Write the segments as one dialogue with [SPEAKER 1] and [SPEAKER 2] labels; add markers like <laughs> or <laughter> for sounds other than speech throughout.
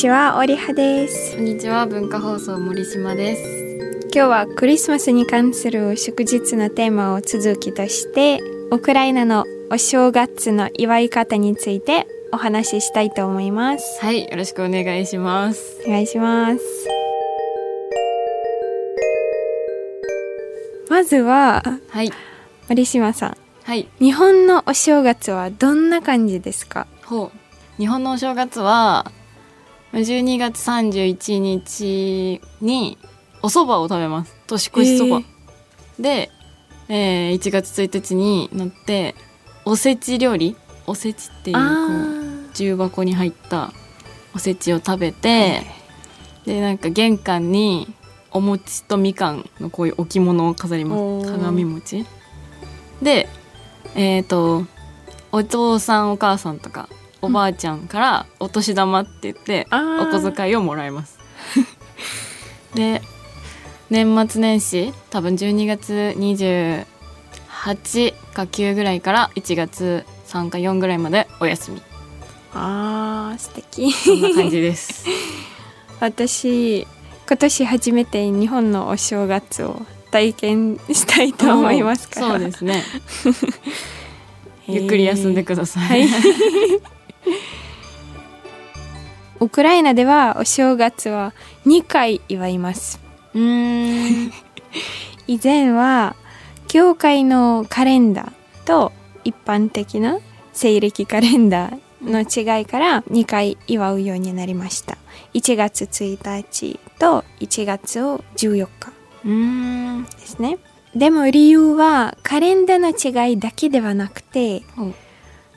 [SPEAKER 1] ちは、オリハです。
[SPEAKER 2] こんにちは文化放送森島です
[SPEAKER 1] 今日はクリスマスに関する祝日のテーマを続きとして、ウクライナのお正月の祝い方についてお話ししたいと思います。
[SPEAKER 2] はいよろしくお願いします
[SPEAKER 1] お願いします。まずは、
[SPEAKER 2] はい
[SPEAKER 1] 森島さん。
[SPEAKER 2] はい
[SPEAKER 1] 日本のお正月はどんな感じですか？
[SPEAKER 2] ほう日本のお正月は12月31日にお蕎麦を食べます。年越しそば、で、えー1月1日になっておせち料理。おせちっていうこう
[SPEAKER 1] あ
[SPEAKER 2] 重箱に入ったおせちを食べて、でなんか玄関にお餅とみかんのこういう置物を飾ります。鏡餅。でえっ、とお父さんお母さんとかおばあちゃんからお年玉って言ってお小遣いをもらいます。<laughs> で年末年始多分12月28か9ぐらいから1月3か4ぐらいまでお休み。
[SPEAKER 1] あー素敵。
[SPEAKER 2] そんな感じです。<laughs>
[SPEAKER 1] 私今年初めて日本のお正月を体験したいと思いますから。
[SPEAKER 2] そうですね。<laughs> ゆっくり休んでください、
[SPEAKER 1] はい <laughs> ウクライナではお正月は2回祝います。
[SPEAKER 2] うーん。<laughs>
[SPEAKER 1] 以前は教会のカレンダーと一般的な西暦カレンダーの違いから2回祝うようになりました。1月1日と1月14日
[SPEAKER 2] うーん。
[SPEAKER 1] ですね。でも理由はカレンダーの違いだけではなくて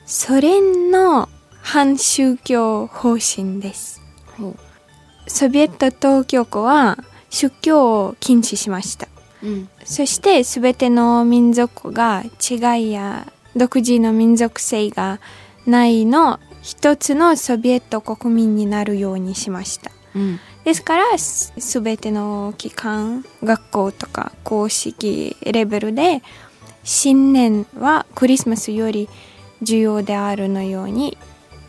[SPEAKER 1] ソ連の反宗教方針です。
[SPEAKER 2] ほう
[SPEAKER 1] ソビエト当局は宗教を禁止しました。
[SPEAKER 2] うん。
[SPEAKER 1] そして全ての民族が違いや独自の民族性がないの一つのソビエト国民になるようにしました。
[SPEAKER 2] うん。
[SPEAKER 1] ですからす全ての機関学校とか公式レベルで新年はクリスマスより重要であるのように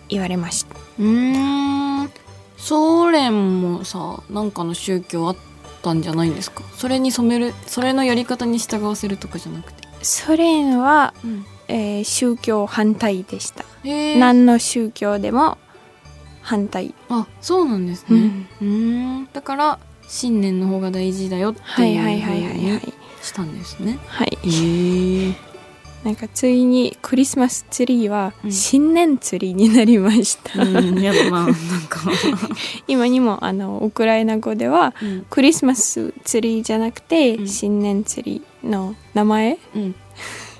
[SPEAKER 1] 言われました。
[SPEAKER 2] うーん。ソ連もさなんかの宗教あったんじゃないんですか？それに染めるそれのやり方に従わせるとかじゃなくて、
[SPEAKER 1] ソ連は、
[SPEAKER 2] うん、
[SPEAKER 1] えー宗教反対でした、何の宗教でも反対。
[SPEAKER 2] あそうなんですね。
[SPEAKER 1] うん。
[SPEAKER 2] うーん。だから新年の方が大事だよって
[SPEAKER 1] はいいうはいはいはい。
[SPEAKER 2] ふうに
[SPEAKER 1] はい
[SPEAKER 2] したんですね。
[SPEAKER 1] はい。
[SPEAKER 2] へえ
[SPEAKER 1] なんかついにクリスマスツリーは
[SPEAKER 2] うん。
[SPEAKER 1] 新年ツリーになりました、
[SPEAKER 2] うんやだななんか、<laughs>
[SPEAKER 1] 今にもあのウクライナ語では
[SPEAKER 2] うん。
[SPEAKER 1] クリスマスツリーじゃなくて、
[SPEAKER 2] うん。
[SPEAKER 1] 新年ツリーの名前？
[SPEAKER 2] うん、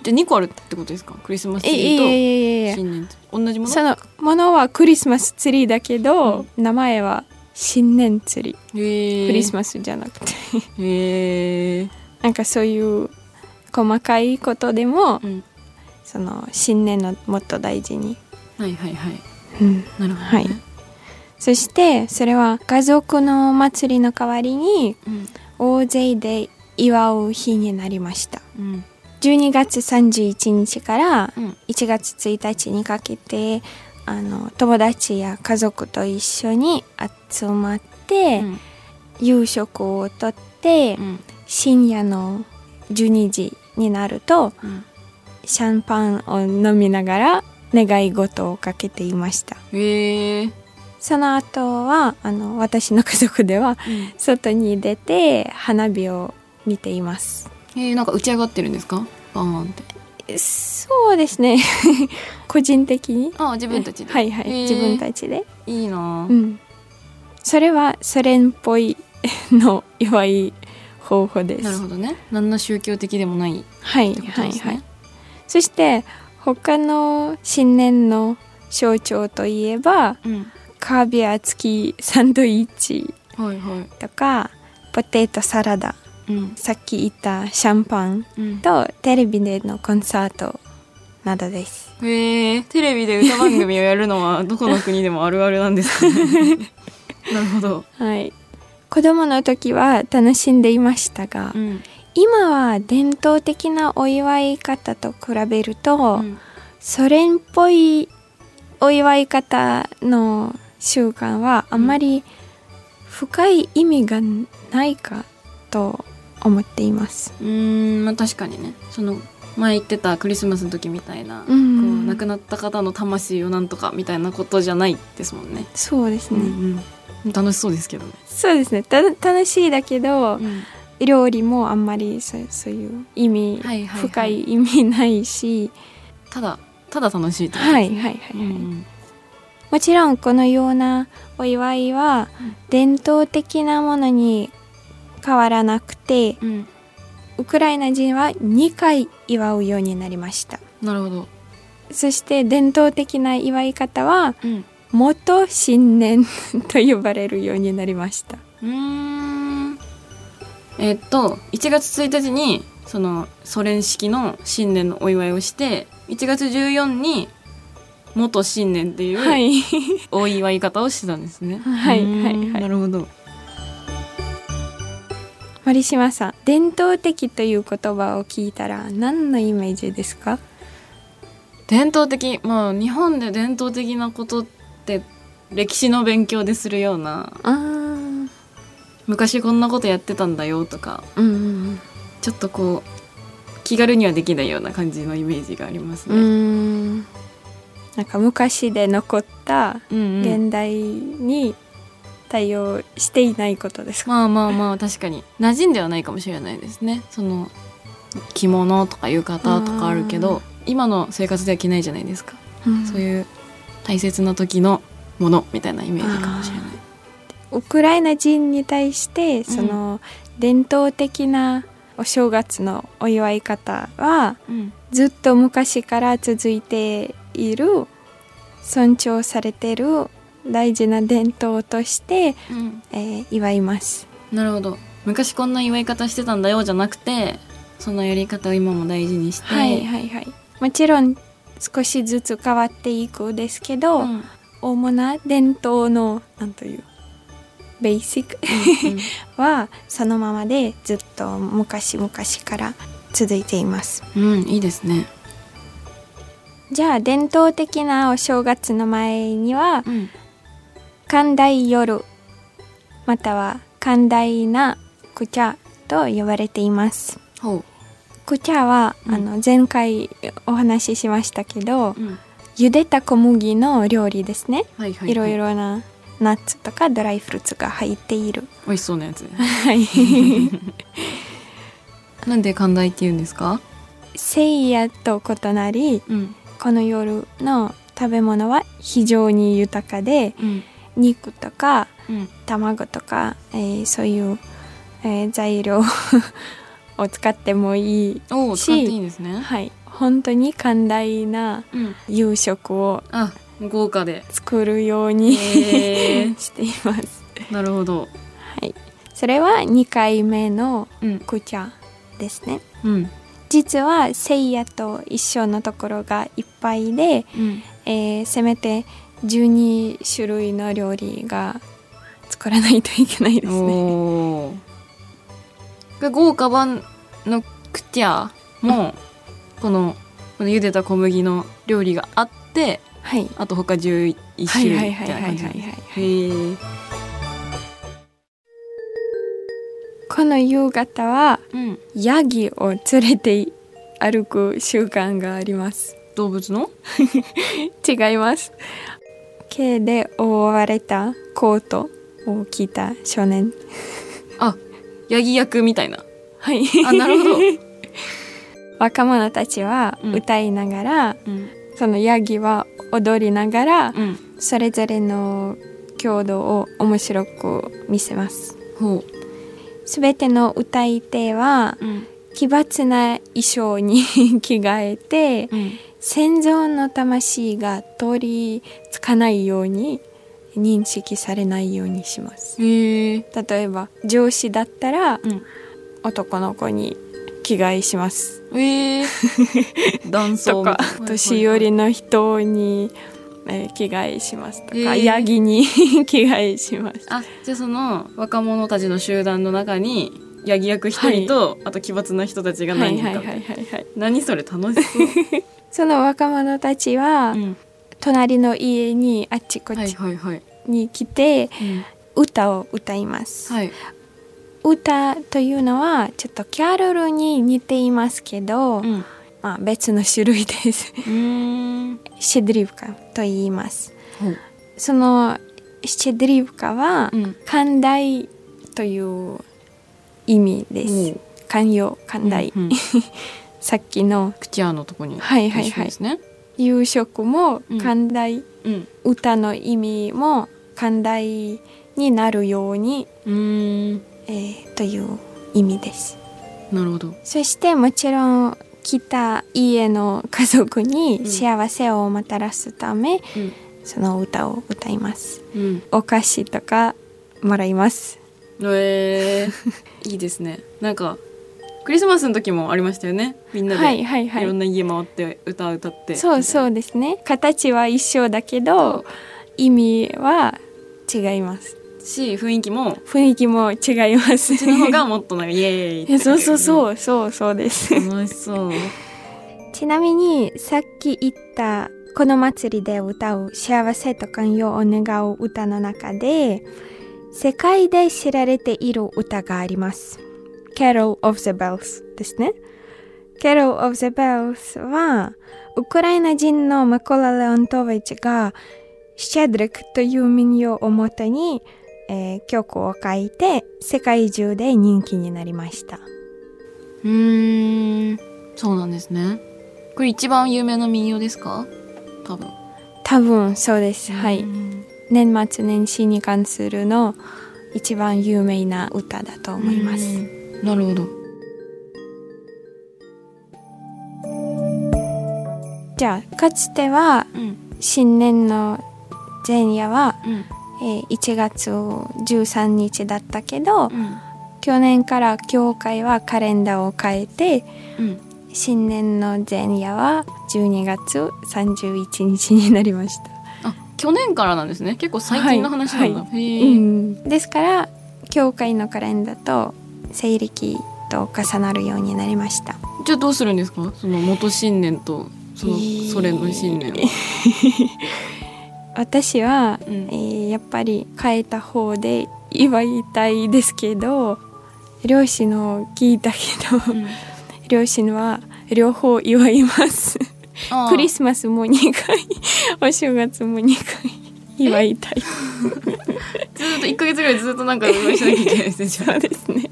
[SPEAKER 2] じゃあ2個あるってことですか？クリスマスツリーと新年ツリー。同じもの
[SPEAKER 1] そのものはクリスマスツリーだけど、名前は新年ツリ
[SPEAKER 2] え
[SPEAKER 1] クリスマスじゃなくて。
[SPEAKER 2] へえ
[SPEAKER 1] なんかそういう細かいことでも
[SPEAKER 2] うん。
[SPEAKER 1] その新年のもっと大事に、
[SPEAKER 2] はいはいはい。
[SPEAKER 1] うん。
[SPEAKER 2] なるほど、ね、
[SPEAKER 1] はい。そしてそれは家族の祭りの代わりに
[SPEAKER 2] うん。
[SPEAKER 1] 大勢で祝う日になりました。
[SPEAKER 2] うん。
[SPEAKER 1] 12月31日から
[SPEAKER 2] うん。
[SPEAKER 1] 1月1日にかけてあの友達や家族と一緒に集まって、
[SPEAKER 2] うん。
[SPEAKER 1] 夕食をとって、
[SPEAKER 2] うん。
[SPEAKER 1] 深夜の12時になると
[SPEAKER 2] うん
[SPEAKER 1] シャンパンを飲みながら願い事をかけていました。
[SPEAKER 2] へえ
[SPEAKER 1] その後はあの私の家族では外に出て花火を見ています。
[SPEAKER 2] えー、なんか打ち上がってるんですか？バーンって。
[SPEAKER 1] そうですね。<laughs> 個人的に？
[SPEAKER 2] あ自分たちで。
[SPEAKER 1] はいはい、自分たちで。
[SPEAKER 2] いいな、
[SPEAKER 1] うん。それはソ連っぽいの祝い方法です。
[SPEAKER 2] なるほどね。何の宗教的でもないっ
[SPEAKER 1] はいはいはい。そして他の新年の象徴といえば
[SPEAKER 2] うん。
[SPEAKER 1] カービア付きサンドイッチ
[SPEAKER 2] はいはい。
[SPEAKER 1] とかポテトサラダ。
[SPEAKER 2] うん。
[SPEAKER 1] さっき言ったシャンパン
[SPEAKER 2] うん。
[SPEAKER 1] とテレビでのコンサートなどです。
[SPEAKER 2] へえ。テレビで歌番組をやるのはどこの国でもあるあるなんですかね。<laughs> なるほど、
[SPEAKER 1] はい子供の時は楽しんでいましたが、
[SPEAKER 2] うん
[SPEAKER 1] 今は伝統的なお祝い方と比べると、
[SPEAKER 2] うん
[SPEAKER 1] ソ連っぽいお祝い方の習慣はあんまり深い意味がないかと思っています。
[SPEAKER 2] うーんまあ確かにねその前言ってたクリスマスの時みたいな、
[SPEAKER 1] う
[SPEAKER 2] こうん亡くなった方の魂をなんとかみたいなことじゃないですもんね。
[SPEAKER 1] そうですね。
[SPEAKER 2] うんうん、楽しそうですけどね。
[SPEAKER 1] そうですね。た楽しいだけど、
[SPEAKER 2] うん
[SPEAKER 1] 料理もあんまりそうそういう意味、
[SPEAKER 2] はいはいはい
[SPEAKER 1] 深い意味ないし、
[SPEAKER 2] ただただ楽しいってことですね。
[SPEAKER 1] はいはいはい、はい
[SPEAKER 2] うん
[SPEAKER 1] もちろんこのようなお祝いは
[SPEAKER 2] うん
[SPEAKER 1] 伝統的なものに変わらなくて、
[SPEAKER 2] うんうん
[SPEAKER 1] ウクライナ人は2回祝うようになりました。
[SPEAKER 2] なるほど。
[SPEAKER 1] そして伝統的な祝い方は
[SPEAKER 2] うん
[SPEAKER 1] 元新年と呼ばれるようになりました。
[SPEAKER 2] うーんえっと1月1日にそのソ連式の新年のお祝いをして1月14に元新年っていう、
[SPEAKER 1] はい。<laughs>
[SPEAKER 2] お祝い方をしてたんですね。
[SPEAKER 1] はいはいはい
[SPEAKER 2] なるほど。
[SPEAKER 1] 森島さん、伝統的という言葉を聞いたら何のイメージですか？
[SPEAKER 2] 伝統的まあ日本で伝統的なことって歴史の勉強でするような昔こんなことやってたんだよとか
[SPEAKER 1] うんうん
[SPEAKER 2] ちょっとこう気軽にはできないような感じのイメージがあります
[SPEAKER 1] うん。う
[SPEAKER 2] ね。
[SPEAKER 1] ーんなんか昔で残った
[SPEAKER 2] うんうん
[SPEAKER 1] 現代に対応していないことですか、
[SPEAKER 2] まあまあまあ確かに。馴染んではないかもしれないですね。その着物とか浴衣とかあるけど今の生活では着ないじゃないですか、
[SPEAKER 1] うん。
[SPEAKER 2] そういう大切な時のものみたいなイメージかもしれない。
[SPEAKER 1] ウクライナ人に対してその伝統的なお正月のお祝い方は
[SPEAKER 2] うん。
[SPEAKER 1] ずっと昔から続いている尊重されている大事な伝統として、
[SPEAKER 2] うん。
[SPEAKER 1] えー祝います。
[SPEAKER 2] なるほど。昔こんな祝い方してたんだよじゃなくてそのやり方を今も大事にして、
[SPEAKER 1] はいはいはい。もちろん少しずつ変わっていくですけど、
[SPEAKER 2] うん。
[SPEAKER 1] 主な伝統のなんというベーシックはそのままでずっと昔々から続いています。
[SPEAKER 2] うん、うん、いいですね。
[SPEAKER 1] じゃあ伝統的なお正月の前には
[SPEAKER 2] うん
[SPEAKER 1] 寛大夜。または寛大なクチャと呼ばれています。
[SPEAKER 2] ほ
[SPEAKER 1] クチャは、
[SPEAKER 2] うん。
[SPEAKER 1] あの前回お話ししましたけど、
[SPEAKER 2] う、うん、
[SPEAKER 1] 茹でた小麦の料理ですね。
[SPEAKER 2] はいはい、はい、
[SPEAKER 1] いろいろなナッツとかドライフルーツが入っている。
[SPEAKER 2] 美味しそうなやつ。
[SPEAKER 1] はい。<laughs>
[SPEAKER 2] なんで寛大って言うんですか？
[SPEAKER 1] 聖夜と異なり、
[SPEAKER 2] うん。
[SPEAKER 1] この夜の食べ物は非常に豊かで、
[SPEAKER 2] うん
[SPEAKER 1] 肉とか
[SPEAKER 2] うん
[SPEAKER 1] 卵とか、えーそういう、えー材料 <laughs> を使ってもいい。
[SPEAKER 2] おお使っていいね
[SPEAKER 1] はい。本当に寛大な
[SPEAKER 2] うん
[SPEAKER 1] 夕食を
[SPEAKER 2] あ豪華で
[SPEAKER 1] 作るように、<laughs> しています。
[SPEAKER 2] なるほど
[SPEAKER 1] はい。それは2回目の
[SPEAKER 2] うん
[SPEAKER 1] クチャですね。
[SPEAKER 2] うん
[SPEAKER 1] 実は聖夜と一緒のところがいっぱいで、
[SPEAKER 2] うん
[SPEAKER 1] えーせめて12種類の料理が作らないといけないですね。
[SPEAKER 2] 豪華版のクティアもこのこの茹でた小麦の料理があって
[SPEAKER 1] はい。
[SPEAKER 2] あと他11種
[SPEAKER 1] はい
[SPEAKER 2] 類み
[SPEAKER 1] はいはいはい
[SPEAKER 2] たいな感じ
[SPEAKER 1] はいはい。
[SPEAKER 2] へえ
[SPEAKER 1] この夕方は
[SPEAKER 2] うん
[SPEAKER 1] ヤギを連れて歩く習慣があります。
[SPEAKER 2] 動物の？<laughs>
[SPEAKER 1] 違います。毛で覆われたコートを着た少年。
[SPEAKER 2] あヤギ役みたいな。
[SPEAKER 1] はい。
[SPEAKER 2] あなるほど。<laughs>
[SPEAKER 1] 若者たちは
[SPEAKER 2] うん。
[SPEAKER 1] 歌いながら、
[SPEAKER 2] うん。
[SPEAKER 1] そのヤギは踊りながら、
[SPEAKER 2] うん。
[SPEAKER 1] それぞれの郷土を面白く見せます。
[SPEAKER 2] ほ
[SPEAKER 1] すべての歌い手は
[SPEAKER 2] ううん。
[SPEAKER 1] 奇抜な衣装に <laughs> 着替えて
[SPEAKER 2] うん
[SPEAKER 1] 先祖の魂が通りつかないように認識されないようにします。例えば上司だったら
[SPEAKER 2] うん。
[SPEAKER 1] 男の子に着替えします。
[SPEAKER 2] ええ。<laughs> 男装
[SPEAKER 1] とか年寄りの人に、えー着替えしますとか、
[SPEAKER 2] へー
[SPEAKER 1] ヤギに <laughs> 着替えします。
[SPEAKER 2] あじゃあその若者たちの集団の中にヤギ役一人と、あと奇抜な人たちが
[SPEAKER 1] はい
[SPEAKER 2] 何人か、
[SPEAKER 1] はいはいはいはい。
[SPEAKER 2] 何それ楽しそう、<laughs>
[SPEAKER 1] その若者たちは、
[SPEAKER 2] うん、
[SPEAKER 1] 隣の家にあっちこっち
[SPEAKER 2] はいはいはい
[SPEAKER 1] に来て
[SPEAKER 2] うん
[SPEAKER 1] 歌を歌います。
[SPEAKER 2] はい
[SPEAKER 1] 歌というのはちょっとキャロルに似ていますけど、
[SPEAKER 2] うん
[SPEAKER 1] まあ、別の種類です。シェドリブカと言います。
[SPEAKER 2] ほう
[SPEAKER 1] そのシェドリブカは
[SPEAKER 2] うん
[SPEAKER 1] 寛大という意味です。寛容、寛大。
[SPEAKER 2] うんうん
[SPEAKER 1] さっきの
[SPEAKER 2] 口屋のとこに
[SPEAKER 1] はいはいはい
[SPEAKER 2] 一緒ですね
[SPEAKER 1] 夕食も
[SPEAKER 2] うん。
[SPEAKER 1] 寛大、
[SPEAKER 2] うん。
[SPEAKER 1] 歌の意味も寛大になるように、
[SPEAKER 2] うーん。
[SPEAKER 1] えーという意味です。
[SPEAKER 2] なるほど。
[SPEAKER 1] そしてもちろん来た家の家族に幸せをもたらすため、
[SPEAKER 2] うん。
[SPEAKER 1] その歌を歌います。
[SPEAKER 2] うん。
[SPEAKER 1] お菓子とかもらいます。
[SPEAKER 2] えー、<laughs> いいですね。なんかクリスマスの時もありましたよねみんなで、
[SPEAKER 1] はい
[SPEAKER 2] ろんな家回って歌歌って
[SPEAKER 1] そうそうですね。形は一緒だけど意味は違います。
[SPEAKER 2] し雰囲気も
[SPEAKER 1] 雰囲気も違います。
[SPEAKER 2] こっちの方がもっとなんかイエーイ
[SPEAKER 1] そうそう
[SPEAKER 2] う
[SPEAKER 1] そうそうそうです。
[SPEAKER 2] 楽しそう
[SPEAKER 1] ちなみにさっき言ったこの祭りで歌う幸せと寛容を願う歌の中で世界で知られている歌があります。Carol of the Bells ですね。Carol of the Bells はウクライナ人のマコラ・レオントヴィチがシェドリックという民謡をもとに、えー曲を書いて世界中で人気になりました。
[SPEAKER 2] うーんそうなんですねこれ一番有名な民謡ですか？多分
[SPEAKER 1] 多分そうです。はい。
[SPEAKER 2] うん
[SPEAKER 1] 年末年始に関するの一番有名な歌だと思います。
[SPEAKER 2] うんなるほど。
[SPEAKER 1] じゃあかつては
[SPEAKER 2] うん。
[SPEAKER 1] 新年の前夜は、
[SPEAKER 2] うん。
[SPEAKER 1] えー1月13日だったけど
[SPEAKER 2] うん。
[SPEAKER 1] 去年から教会はカレンダーを変えて
[SPEAKER 2] うん。
[SPEAKER 1] 新年の前夜は12月31日になりました。
[SPEAKER 2] あ去年からなんですね。結構最近の話なんだ、
[SPEAKER 1] はい。ですから教会のカレンダーと西暦と重なるようになりました。
[SPEAKER 2] じゃあどうするんですか？その元新年とその
[SPEAKER 1] えー。
[SPEAKER 2] ソ連の新年は、<laughs>
[SPEAKER 1] 私は、
[SPEAKER 2] うん。
[SPEAKER 1] えーやっぱり変えた方で祝いたいですけど両親の聞いたけど、
[SPEAKER 2] うん。<laughs>
[SPEAKER 1] 両親は両方祝います。クリスマスも2回お正月も2回祝いたい。<laughs>
[SPEAKER 2] ずーっと1か月ぐらいずっとなんかお祝いしなきゃいけないですね
[SPEAKER 1] そう
[SPEAKER 2] あ
[SPEAKER 1] ですね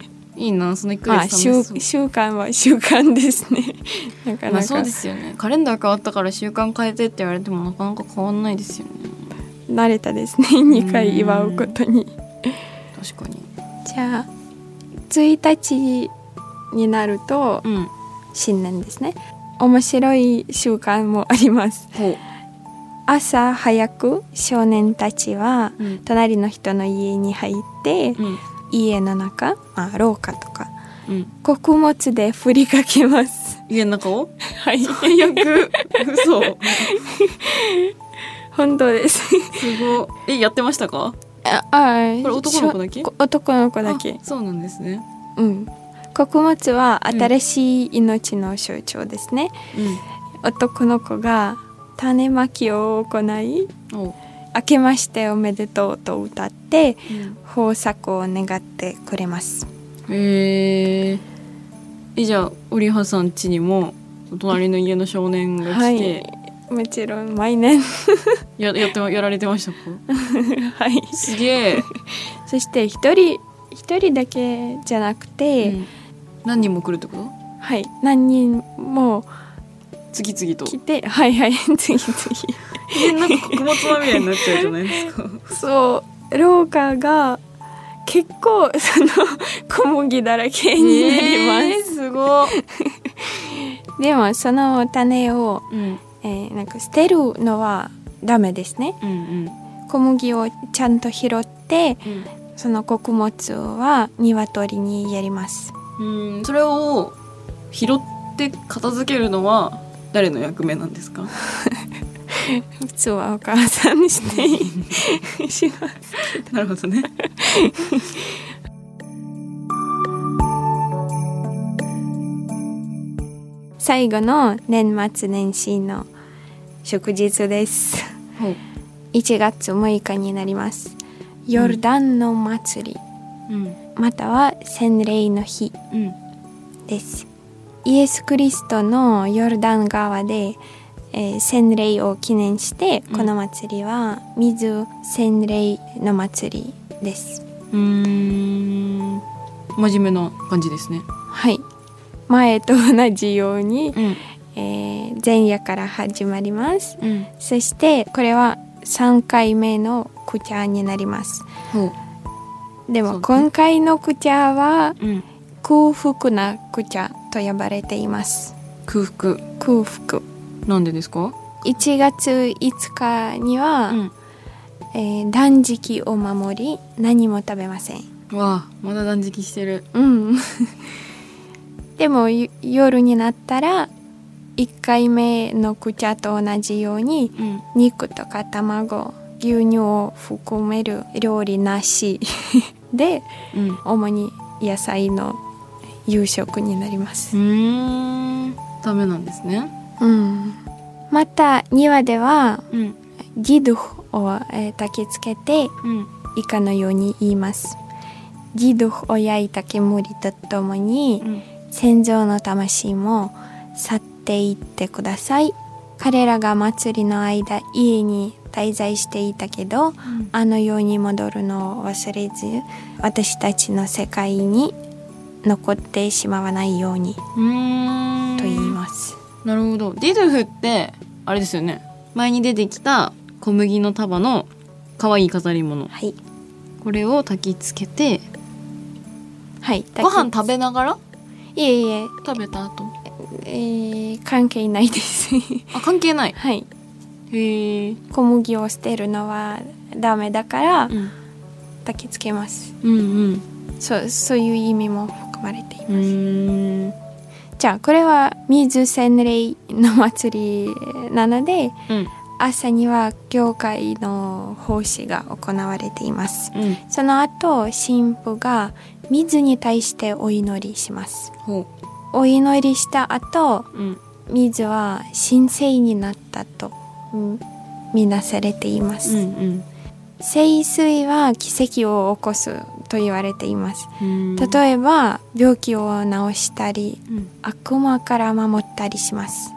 [SPEAKER 2] いいなその1
[SPEAKER 1] まあ
[SPEAKER 2] ヶ月楽
[SPEAKER 1] 習
[SPEAKER 2] しそう。
[SPEAKER 1] 習慣は <laughs> 習慣ですね。<laughs> なかなか、
[SPEAKER 2] まあそうですよね。カレンダー変わったから習慣変えてって言われてもなかなか変わんないですよね。
[SPEAKER 1] 慣れたですね。<laughs> 2回祝うことに。
[SPEAKER 2] 確かに。
[SPEAKER 1] じゃあ1日になると
[SPEAKER 2] うん。
[SPEAKER 1] 新年ですね。面白い習慣もあります。
[SPEAKER 2] ほう。
[SPEAKER 1] 朝早く少年たちは
[SPEAKER 2] うん。
[SPEAKER 1] 隣の人の家に入って
[SPEAKER 2] うん
[SPEAKER 1] 家の中、まあ、廊下とか
[SPEAKER 2] うん。
[SPEAKER 1] 穀物で振りかけます。
[SPEAKER 2] 家の中を？
[SPEAKER 1] はい。
[SPEAKER 2] 最悪。嘘。す <laughs>
[SPEAKER 1] 本当です。
[SPEAKER 2] ごい。えやってましたか？
[SPEAKER 1] ああ
[SPEAKER 2] これ男の子だけ？
[SPEAKER 1] 男の子だけ。
[SPEAKER 2] あそうなんですね。
[SPEAKER 1] うん。穀物は新しい命の象徴ですね、
[SPEAKER 2] う
[SPEAKER 1] 男の子が種まきを行い明けましておめでとうと歌って
[SPEAKER 2] うん。
[SPEAKER 1] 豊作を願ってくれます。
[SPEAKER 2] へええじゃあオリハさん家にも隣の家の少年が来て、
[SPEAKER 1] もちろん毎年。<laughs>
[SPEAKER 2] ややってやられてましたか？<laughs>
[SPEAKER 1] はい。
[SPEAKER 2] すげえ、<laughs>
[SPEAKER 1] そして一人一人だけじゃなくて、
[SPEAKER 2] うん。何人も来るってこと？
[SPEAKER 1] はい。何人も
[SPEAKER 2] 次々と。
[SPEAKER 1] 来てはいはい。次々。
[SPEAKER 2] えなんか穀物まみれになっちゃうじゃないですか。
[SPEAKER 1] そう廊下が結構その小麦だらけになります、
[SPEAKER 2] えーすごい、
[SPEAKER 1] でもその種を、
[SPEAKER 2] うん、
[SPEAKER 1] えーなんか捨てるのはダメですね。
[SPEAKER 2] うんうん。
[SPEAKER 1] 小麦をちゃんと拾ってその穀物は鶏にやります。
[SPEAKER 2] うんうんそれを拾って片付けるのは誰の役目なんですか？<laughs>
[SPEAKER 1] 普通はお母さんしてします
[SPEAKER 2] なるほどね。<laughs>
[SPEAKER 1] 最後の年末年始の祝日です。
[SPEAKER 2] ほう。
[SPEAKER 1] 1月6日になります。ヨルダンの祭り、
[SPEAKER 2] うん。
[SPEAKER 1] または洗礼の日
[SPEAKER 2] うん。
[SPEAKER 1] です。イエス・クリストのヨルダン川で、えー洗礼を記念して
[SPEAKER 2] うん。
[SPEAKER 1] この祭りは水洗礼の祭りです、
[SPEAKER 2] うーん。真面目な感じですね。
[SPEAKER 1] はい。前と同じように、
[SPEAKER 2] うん。
[SPEAKER 1] えー前夜から始まります。
[SPEAKER 2] うん。
[SPEAKER 1] そしてこれは3回目のクチャになります。
[SPEAKER 2] ほ
[SPEAKER 1] でも今回のクチャは
[SPEAKER 2] ううん。
[SPEAKER 1] 空腹なクチャと呼ばれています。
[SPEAKER 2] 空腹。
[SPEAKER 1] 空腹
[SPEAKER 2] なんでですか
[SPEAKER 1] ？1月5日には、
[SPEAKER 2] うん。
[SPEAKER 1] えー断食を守り何も食べません。
[SPEAKER 2] わあまだ断食してる。
[SPEAKER 1] うん。<laughs> でもゆ夜になったら1回目のクチャと同じように
[SPEAKER 2] うん。
[SPEAKER 1] 肉とか卵牛乳を含める料理なし。<laughs> で
[SPEAKER 2] うん。
[SPEAKER 1] 主に野菜の夕食になります。
[SPEAKER 2] う、ーん。ダメなんですね
[SPEAKER 1] うん、また庭では
[SPEAKER 2] うん。
[SPEAKER 1] ギドゥを、えー焚きつけて
[SPEAKER 2] うん。
[SPEAKER 1] 以下のように言います。ギドゥを焼いた煙とともに
[SPEAKER 2] うん。
[SPEAKER 1] 先祖の魂も去っていってください。彼らが祭りの間家に滞在していたけどあの世に戻るのを忘れず私たちの世界に残ってしまわないようにと言います
[SPEAKER 2] なるほど。ディドゥフってあれですよね。前に出てきた小麦の束の可愛い飾り物。
[SPEAKER 1] はい。
[SPEAKER 2] これを焚きつけて
[SPEAKER 1] はい
[SPEAKER 2] ご飯食べながら？
[SPEAKER 1] いえいえ。
[SPEAKER 2] 食べた後？
[SPEAKER 1] えー関係ないです。
[SPEAKER 2] あ関係ない。
[SPEAKER 1] はい。
[SPEAKER 2] へえ
[SPEAKER 1] 小麦を捨てるのはダメだから
[SPEAKER 2] うん。
[SPEAKER 1] 焚きつけます。
[SPEAKER 2] うんうん。
[SPEAKER 1] そうそういう意味も含まれています。
[SPEAKER 2] うーん
[SPEAKER 1] じゃあこれは水洗礼の祭りなので
[SPEAKER 2] うん。
[SPEAKER 1] 朝には教会の奉仕が行われています。
[SPEAKER 2] うん。
[SPEAKER 1] その後神父が水に対してお祈りします。
[SPEAKER 2] ほ
[SPEAKER 1] お祈りした後
[SPEAKER 2] ううん。
[SPEAKER 1] 水は神聖になったとうん見なされています、
[SPEAKER 2] うん。
[SPEAKER 1] 聖水は奇跡を起こすと言われています。
[SPEAKER 2] うん。
[SPEAKER 1] 例えば病気を治したり
[SPEAKER 2] うん。
[SPEAKER 1] 悪魔から守ったりします。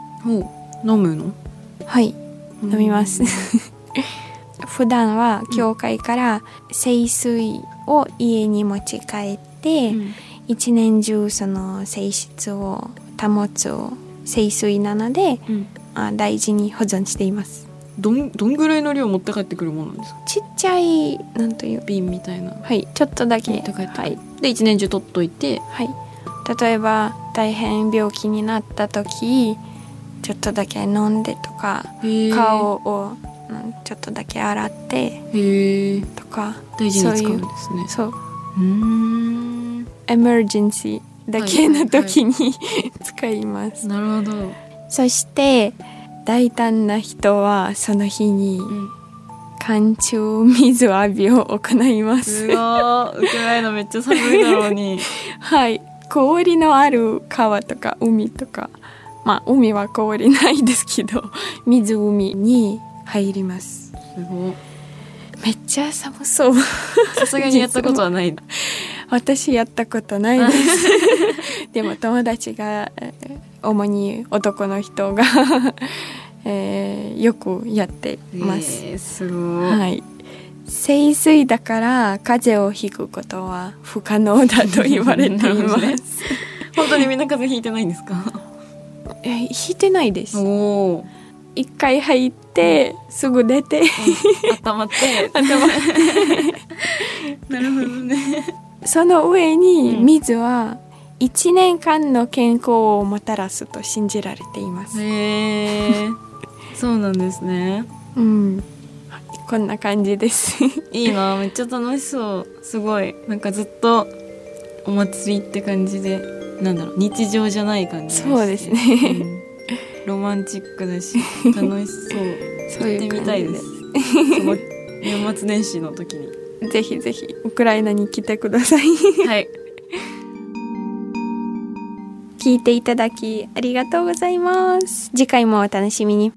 [SPEAKER 2] 飲むの？
[SPEAKER 1] はい飲みます。
[SPEAKER 2] う <laughs> ん
[SPEAKER 1] 普段は教会から聖水を家に持ち帰って、
[SPEAKER 2] うん。
[SPEAKER 1] 一年中その性質を保つ聖水なので
[SPEAKER 2] うん。
[SPEAKER 1] あ大事に保存しています
[SPEAKER 2] どんどんぐらいの量持って帰ってくるものなんですか？
[SPEAKER 1] ちっちゃいなんという？
[SPEAKER 2] 瓶みたいな。
[SPEAKER 1] はいちょっとだけ。
[SPEAKER 2] 持って帰って
[SPEAKER 1] はい、
[SPEAKER 2] で一年中取っといて。
[SPEAKER 1] はい、例えば大変病気になった時ちょっとだけ飲んでとか顔を、うん、ちょっとだけ洗ってとか
[SPEAKER 2] 大事に使
[SPEAKER 1] そううん
[SPEAKER 2] ですね。
[SPEAKER 1] そう
[SPEAKER 2] うーん。
[SPEAKER 1] エマージェンシーだけの時に、<laughs> 使います。
[SPEAKER 2] なるほど。
[SPEAKER 1] そして大胆な人はその日に
[SPEAKER 2] うん。
[SPEAKER 1] 寒中水浴びを行います。
[SPEAKER 2] うわー。ウクライナめっちゃ寒いだろうに。<laughs>
[SPEAKER 1] はい。氷のある川とか海とか。まあ海は氷ないですけど <laughs> 湖に入ります。
[SPEAKER 2] すごい
[SPEAKER 1] めっちゃ寒そう。
[SPEAKER 2] さすがにやったことはない。<laughs>
[SPEAKER 1] 私やったことないです。でも友達がえー主に男の人が、えーよくやってます、
[SPEAKER 2] えーすごい、
[SPEAKER 1] はい。清水だから風邪をひくことは不可能だと言われています。<laughs>
[SPEAKER 2] 本当にみんな風邪ひいてないんですか？
[SPEAKER 1] えひいてないです。
[SPEAKER 2] おお
[SPEAKER 1] 一回入ってすぐ出て。
[SPEAKER 2] 温まって。<laughs> <laughs> なるほどね。
[SPEAKER 1] その上に
[SPEAKER 2] うん。
[SPEAKER 1] 水は1年間の健康をもたらすと信じられています、
[SPEAKER 2] へえそうなんですね。
[SPEAKER 1] うん。こんな感じです。<laughs>
[SPEAKER 2] いいなめっちゃ楽しそう。すごい。なんかずっとお祭りって感じでなんだろう日常じゃない感じ
[SPEAKER 1] そうですね。
[SPEAKER 2] うん。ロマンチックだし楽しそう。<laughs>
[SPEAKER 1] そう
[SPEAKER 2] てみたいです。<laughs> 年末年始の時に。
[SPEAKER 1] ぜひぜひウクライナに来てください。
[SPEAKER 2] はい。
[SPEAKER 1] 聞いていただきありがとうございます。次回もお楽しみに